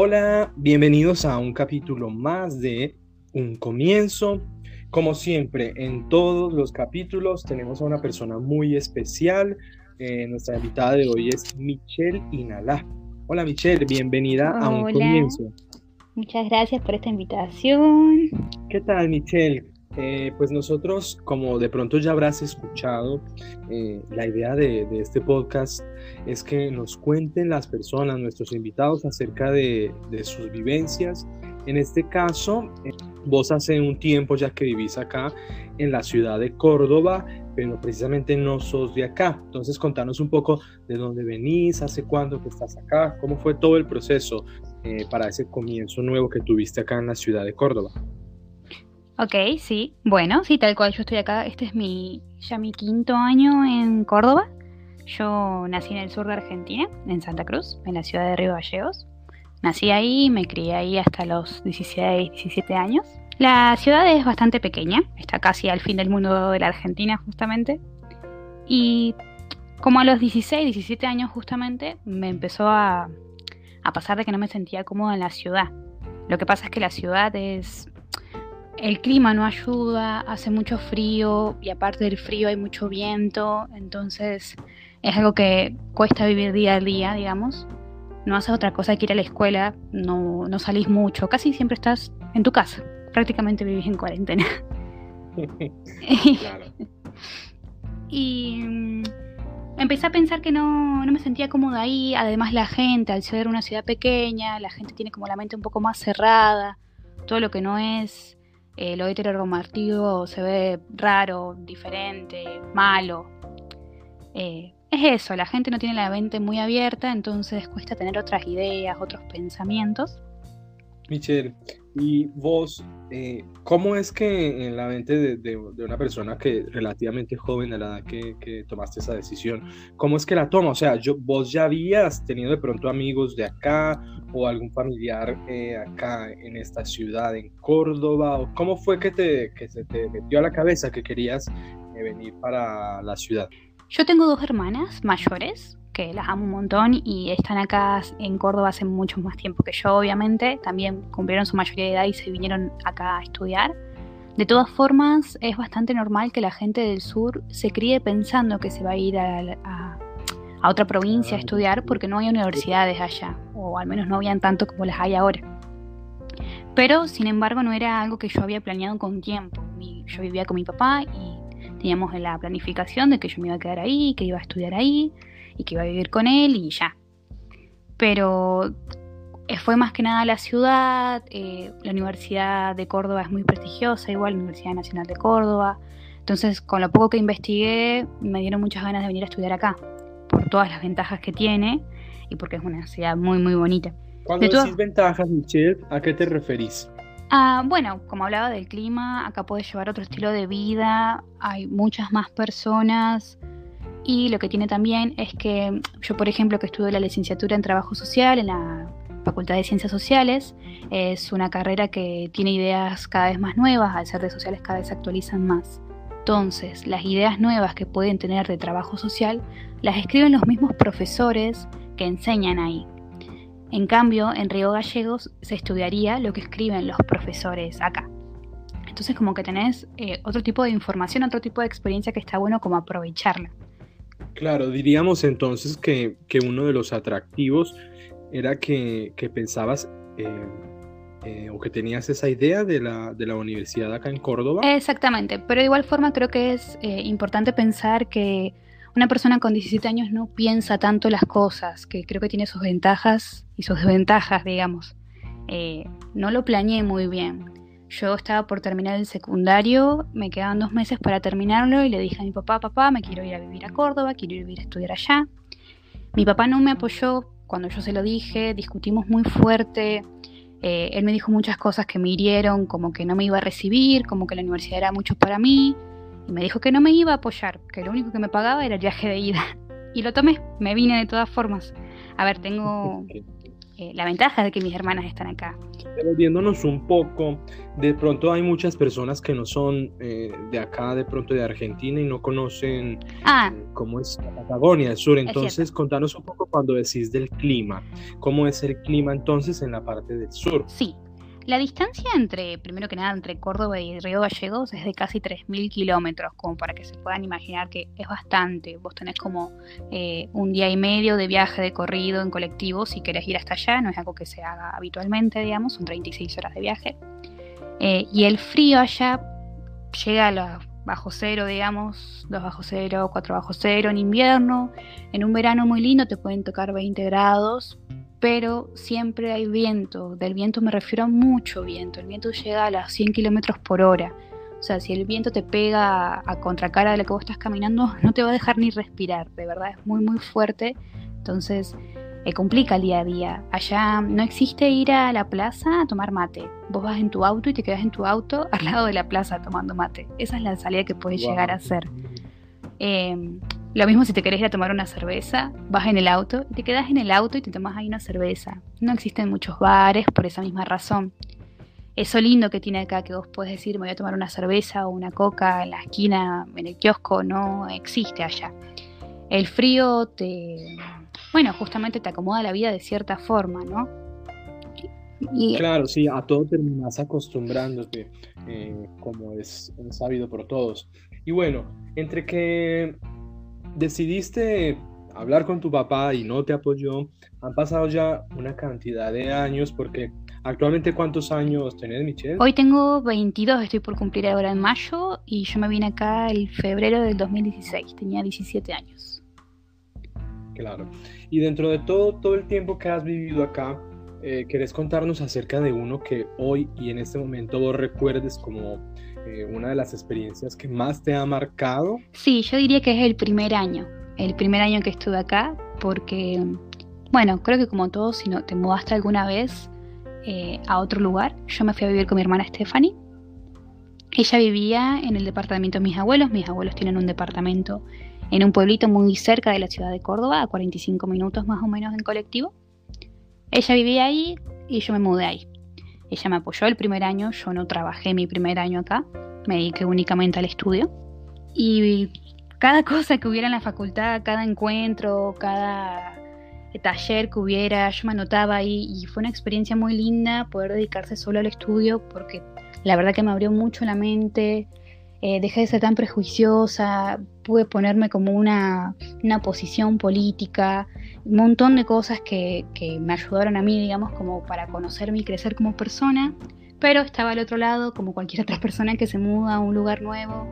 Hola, bienvenidos a un capítulo más de Un Comienzo. Como siempre, en todos los capítulos tenemos a una persona muy especial. Eh, nuestra invitada de hoy es Michelle Inalá. Hola Michelle, bienvenida a Un Comienzo. Muchas gracias por esta invitación. ¿Qué tal Michelle? Eh, pues nosotros, como de pronto ya habrás escuchado, eh, la idea de, este podcast es que nos cuenten las personas, nuestros invitados, acerca de, sus vivencias. En este caso, eh, vos hace un tiempo ya que vivís acá en la ciudad de Córdoba, pero precisamente no sos de acá. Entonces, contanos un poco de dónde venís, hace cuándo que estás acá, cómo fue todo el proceso para ese comienzo nuevo que tuviste acá en la ciudad de Córdoba. Ok, sí. Bueno, sí, tal cual. Yo estoy acá. Este es mi ya mi quinto año en Córdoba. Yo nací en el sur de Argentina, en Santa Cruz, en la ciudad de Río Gallegos. Nací ahí, me crié ahí hasta los 16, 17 años. La ciudad es bastante pequeña, está casi al fin del mundo de la Argentina justamente. Y como a los 16, 17 años justamente, me empezó a, a pasar de que no me sentía cómoda en la ciudad. Lo que pasa es que la ciudad es el clima no ayuda, hace mucho frío y aparte del frío hay mucho viento, entonces es algo que cuesta vivir día a día, digamos. No haces otra cosa que ir a la escuela, no, no salís mucho, casi siempre estás en tu casa, prácticamente vivís en cuarentena. y mm, empecé a pensar que no, no me sentía cómoda ahí, además la gente, al ser una ciudad pequeña, la gente tiene como la mente un poco más cerrada, todo lo que no es eh, lo heteronormativo se ve raro, diferente, malo. Eh, es eso, la gente no tiene la mente muy abierta, entonces cuesta tener otras ideas, otros pensamientos. Michelle, y vos, eh, ¿cómo es que en la mente de, una persona que relativamente joven a la edad que, tomaste esa decisión, cómo es que la toma? O sea, yo, vos ya habías tenido de pronto amigos de acá o algún familiar eh, acá en esta ciudad, en Córdoba, o cómo fue que, te, que se te metió a la cabeza que querías eh, venir para la ciudad? Yo tengo dos hermanas mayores, que las amo un montón y están acá en Córdoba hace mucho más tiempo que yo, obviamente. También cumplieron su mayoría de edad y se vinieron acá a estudiar. De todas formas, es bastante normal que la gente del sur se críe pensando que se va a ir a, otra provincia a estudiar porque no hay universidades allá, o al menos no habían tanto como las hay ahora. Pero, sin embargo, no era algo que yo había planeado con tiempo. yo vivía con mi papá y teníamos la planificación de que yo me iba a quedar ahí, que iba a estudiar ahí, y que iba a vivir con él y ya. Pero eh, fue más que nada la ciudad, eh, la Universidad de Córdoba es muy prestigiosa, igual la Universidad Nacional de Córdoba. Entonces, con lo poco que investigué, me dieron muchas ganas de venir a estudiar acá, por todas las ventajas que tiene y porque es una ciudad muy, muy bonita. Cuando decís ventajas, Michelle, ¿a qué te referís? Ah, bueno, como hablaba del clima, acá puedes llevar otro estilo de vida, hay muchas más personas, y lo que tiene también es que yo, por ejemplo, que estudio la licenciatura en Trabajo Social en la Facultad de Ciencias Sociales, es una carrera que tiene ideas cada vez más nuevas, al ser de sociales cada vez se actualizan más. Entonces, las ideas nuevas que pueden tener de trabajo social las escriben los mismos profesores que enseñan ahí. En cambio, en Río Gallegos se estudiaría lo que escriben los profesores acá. Entonces, como que tenés eh, otro tipo de información, otro tipo de experiencia que está bueno como aprovecharla. Claro, diríamos entonces que, uno de los atractivos era que, pensabas eh, eh, o que tenías esa idea de la, de la, universidad acá en Córdoba. Exactamente, pero de igual forma creo que es eh, importante pensar que una persona con 17 años no piensa tanto las cosas, que creo que tiene sus ventajas y sus desventajas, digamos. no lo planeé muy bien. Yo estaba por terminar el secundario, me quedaban dos meses para terminarlo y le dije a mi papá, papá, me quiero ir a vivir a Córdoba, quiero ir a estudiar allá. Mi papá no me apoyó cuando yo se lo dije, discutimos muy fuerte, eh, él me dijo muchas cosas que me hirieron, como que no me iba a recibir, como que la universidad era mucho para mí, y me dijo que no me iba a apoyar, que lo único que me pagaba era el viaje de ida. Y lo tomé, me vine de todas formas. A ver, tengo eh, la ventaja de que mis hermanas están acá. Devolviéndonos un poco, de pronto hay muchas personas que no son eh, de acá, de pronto de Argentina y no conocen Ah, eh, cómo es la Patagonia, el sur. Entonces, contanos un poco cuando decís del clima. ¿Cómo es el clima entonces en la parte del sur? sí. La distancia entre, primero que nada, entre Córdoba y Río Gallegos es de casi 3.000 kilómetros, como para que se puedan imaginar que es bastante. Vos tenés como eh, un día y medio de viaje de corrido en colectivo si querés ir hasta allá, no es algo que se haga habitualmente, digamos, son 36 horas de viaje. Eh, y el frío allá llega a los bajo cero, digamos, 2 bajo cero, 4 bajo cero en invierno. En un verano muy lindo te pueden tocar 20 grados, pero siempre hay viento. Del viento me refiero a mucho viento. El viento llega a las 100 kilómetros por hora. O sea, si el viento te pega a contracara de la que vos estás caminando, no te va a dejar ni respirar. De verdad, es muy, muy fuerte. Entonces, eh, complica el día a día. Allá no existe ir a la plaza a tomar mate. Vos vas en tu auto y te quedas en tu auto al lado de la plaza tomando mate. Esa es la salida que puedes Wow. llegar a hacer. Eh, lo mismo si te querés ir a tomar una cerveza, vas en el auto y te quedas en el auto y te tomas ahí una cerveza. No existen muchos bares por esa misma razón. Eso lindo que tiene acá, que vos podés decir, me voy a tomar una cerveza o una coca en la esquina, en el kiosco, no existe allá. El frío te, bueno, justamente te acomoda la vida de cierta forma, ¿no? Claro, sí, a todo terminas acostumbrándote, eh, como es sabido por todos. Y bueno, entre que decidiste hablar con tu papá y no te apoyó, han pasado ya una cantidad de años, porque actualmente ¿cuántos años tenés, Michelle? hoy tengo 22, estoy por cumplir ahora en mayo y yo me vine acá el febrero del 2016, tenía 17 años. Claro. Y dentro de todo, todo el tiempo que has vivido acá, eh, ¿querés contarnos acerca de uno que hoy y en este momento vos recuerdes como eh, una de las experiencias que más te ha marcado? Sí, yo diría que es el primer año, el primer año que estuve acá, porque, bueno, creo que como todos, si no te mudaste alguna vez eh, a otro lugar, yo me fui a vivir con mi hermana Stephanie. Ella vivía en el departamento de mis abuelos, mis abuelos tienen un departamento en un pueblito muy cerca de la ciudad de Córdoba, a 45 minutos más o menos en colectivo. Ella vivía ahí y yo me mudé ahí. Ella me apoyó el primer año, yo no trabajé mi primer año acá, me dediqué únicamente al estudio. Y cada cosa que hubiera en la facultad, cada encuentro, cada taller que hubiera, yo me anotaba ahí y fue una experiencia muy linda poder dedicarse solo al estudio porque la verdad que me abrió mucho la mente, eh, dejé de ser tan prejuiciosa, pude ponerme como una, una posición política, un montón de cosas que, que me ayudaron a mí, digamos, como para conocerme y crecer como persona, pero estaba al otro lado como cualquier otra persona que se muda a un lugar nuevo,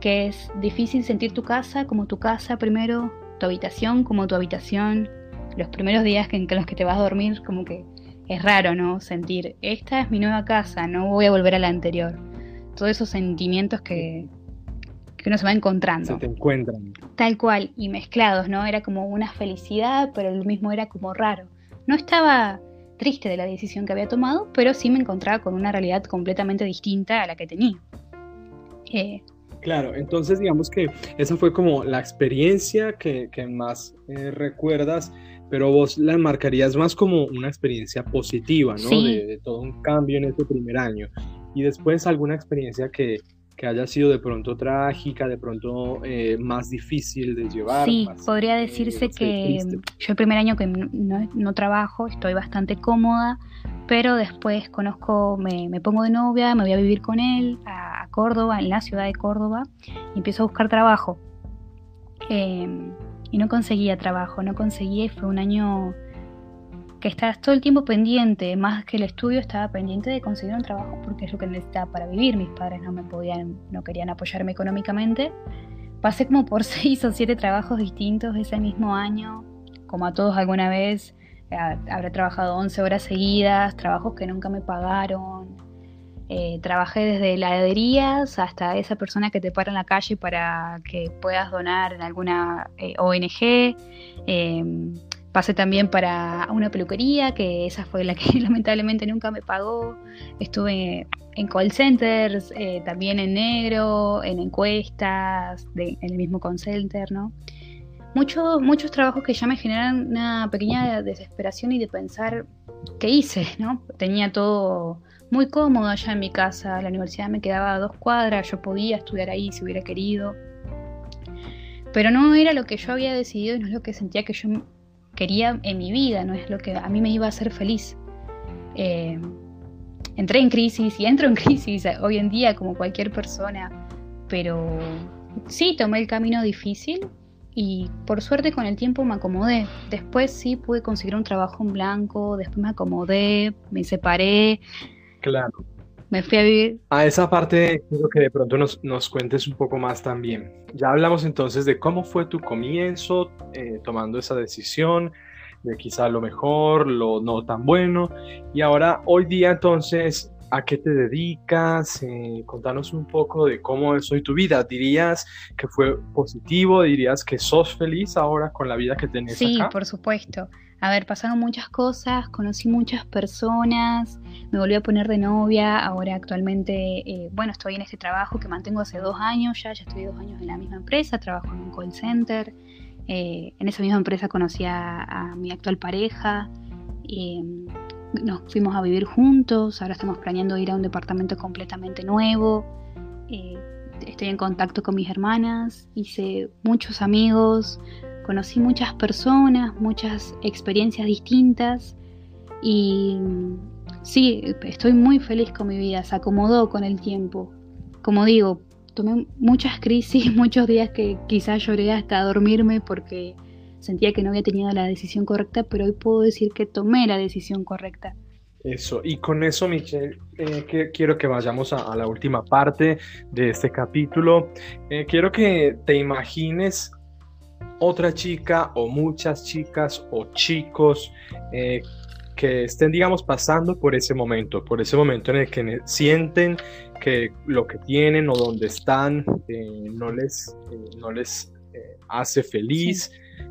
que es difícil sentir tu casa como tu casa primero, tu habitación como tu habitación, los primeros días en los que te vas a dormir como que es raro, ¿no? Sentir, esta es mi nueva casa, no voy a volver a la anterior. Todos esos sentimientos que, que uno se va encontrando. Se te encuentran. Tal cual, y mezclados, ¿no? Era como una felicidad, pero lo mismo era como raro. No estaba triste de la decisión que había tomado, pero sí me encontraba con una realidad completamente distinta a la que tenía. Eh, Claro, entonces digamos que esa fue como la experiencia que, que más eh, recuerdas, pero vos la marcarías más como una experiencia positiva, ¿no? Sí. De, de todo un cambio en ese primer año. Y después alguna experiencia que, que haya sido de pronto trágica, de pronto eh, más difícil de llevar. sí, más, podría eh, decirse que yo el primer año que no, no- no trabajo, estoy bastante cómoda, pero después conozco, me, me pongo de novia, me voy a vivir con él a, a Córdoba, en la ciudad de Córdoba, y empiezo a buscar trabajo. Eh, y no conseguía trabajo, no conseguía y fue un año que estabas todo el tiempo pendiente, más que el estudio estaba pendiente de conseguir un trabajo porque es lo que necesitaba para vivir, mis padres no me podían, no querían apoyarme económicamente. Pasé como por seis o siete trabajos distintos ese mismo año, como a todos alguna vez, ha- habré trabajado 11 horas seguidas, trabajos que nunca me pagaron. Eh, trabajé desde heladerías hasta esa persona que te para en la calle para que puedas donar en alguna eh, ONG. Eh, pasé también para una peluquería, que esa fue la que lamentablemente nunca me pagó. Estuve en call centers, eh, también en negro, en encuestas, en el mismo call center, ¿no? Muchos, muchos trabajos que ya me generan una pequeña desesperación y de pensar que hice, ¿no? Tenía todo muy cómodo allá en mi casa, la universidad me quedaba a dos cuadras, yo podía estudiar ahí si hubiera querido. Pero no era lo que yo había decidido y no es lo que sentía que yo quería en mi vida, no es lo que a mí me iba a hacer feliz. Eh, entré en crisis y entro en crisis hoy en día como cualquier persona, pero sí tomé el camino difícil y por suerte con el tiempo me acomodé. Después sí pude conseguir un trabajo en blanco, después me acomodé, me separé. Claro. Me fui a vivir. A esa parte quiero que de pronto nos, nos cuentes un poco más también. Ya hablamos entonces de cómo fue tu comienzo eh, tomando esa decisión, de quizá lo mejor, lo no tan bueno. Y ahora, hoy día entonces, ¿a qué te dedicas? Eh, contanos un poco de cómo es hoy tu vida. ¿Dirías que fue positivo? ¿Dirías que sos feliz ahora con la vida que tenés sí, por supuesto. A ver, pasaron muchas cosas, conocí muchas personas, me volví a poner de novia, ahora actualmente, eh, bueno, estoy en este trabajo que mantengo hace dos años ya, ya estoy dos años en la misma empresa, trabajo en un call center, eh, en esa misma empresa conocí a, mi actual pareja, mm, nos fuimos a vivir juntos, ahora estamos planeando ir a un departamento completamente nuevo, eh, estoy en contacto con mis hermanas, hice muchos amigos, conocí muchas personas, muchas experiencias distintas y sí, estoy muy feliz con mi vida, se acomodó con el tiempo. Como digo, tomé muchas crisis, muchos días que quizás lloré hasta dormirme porque sentía que no había tenido la decisión correcta, pero hoy puedo decir que tomé la decisión correcta. Eso, y con eso, Michelle, eh, quiero que vayamos a, la última parte de este capítulo. Eh, quiero que te imagines otra chica o muchas chicas o chicos eh, que estén, digamos, pasando por ese momento, por ese momento en el que sienten que lo que tienen o donde están eh, no les, eh, no les hace feliz.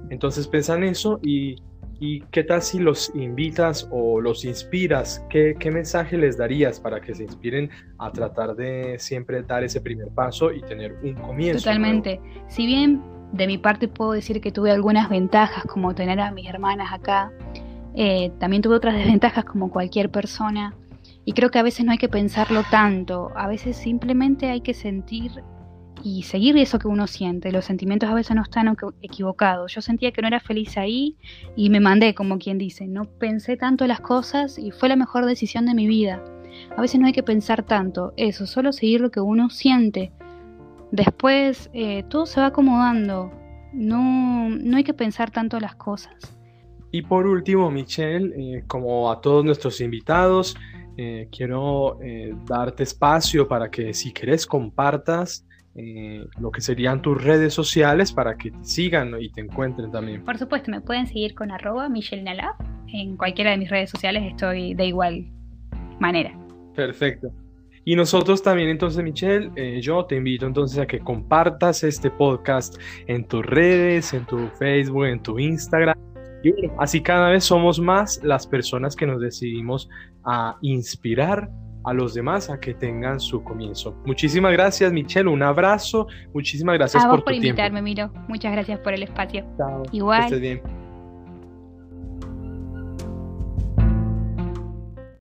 Entonces piensan eso y, y, qué tal si los invitas o los inspiras, ¿Qué, ¿Qué mensaje les darías para que se inspiren a tratar de siempre dar ese primer paso y tener un comienzo? Totalmente. Si bien de mi parte puedo decir que tuve algunas ventajas como tener a mis hermanas acá. Eh, también tuve otras desventajas como cualquier persona. Y creo que a veces no hay que pensarlo tanto. A veces simplemente hay que sentir y seguir eso que uno siente. Los sentimientos a veces no están equivocados. Yo sentía que no era feliz ahí y me mandé, como quien dice. No pensé tanto las cosas y fue la mejor decisión de mi vida. A veces no hay que pensar tanto. Eso, solo seguir lo que uno siente. Después eh, todo se va acomodando, no, no hay que pensar tanto las cosas. Y por último, Michelle, eh, como a todos nuestros invitados, eh, quiero darte espacio para que si querés compartas lo que serían tus redes sociales para que te sigan y te encuentren también. Por supuesto, me pueden seguir con arroba Michelle Nalab. En cualquiera de mis redes sociales estoy de igual manera. Perfecto. Y nosotros también, entonces, Michelle, eh, yo te invito entonces a que compartas este podcast en tus redes, en tu Facebook, en tu Instagram. Y así cada vez somos más las personas que nos decidimos a inspirar a los demás a que tengan su comienzo. Muchísimas gracias, Michelle. Un abrazo. Muchísimas gracias a por, vos por invitarme, Miro. Muchas gracias por el espacio. Chao. Igual.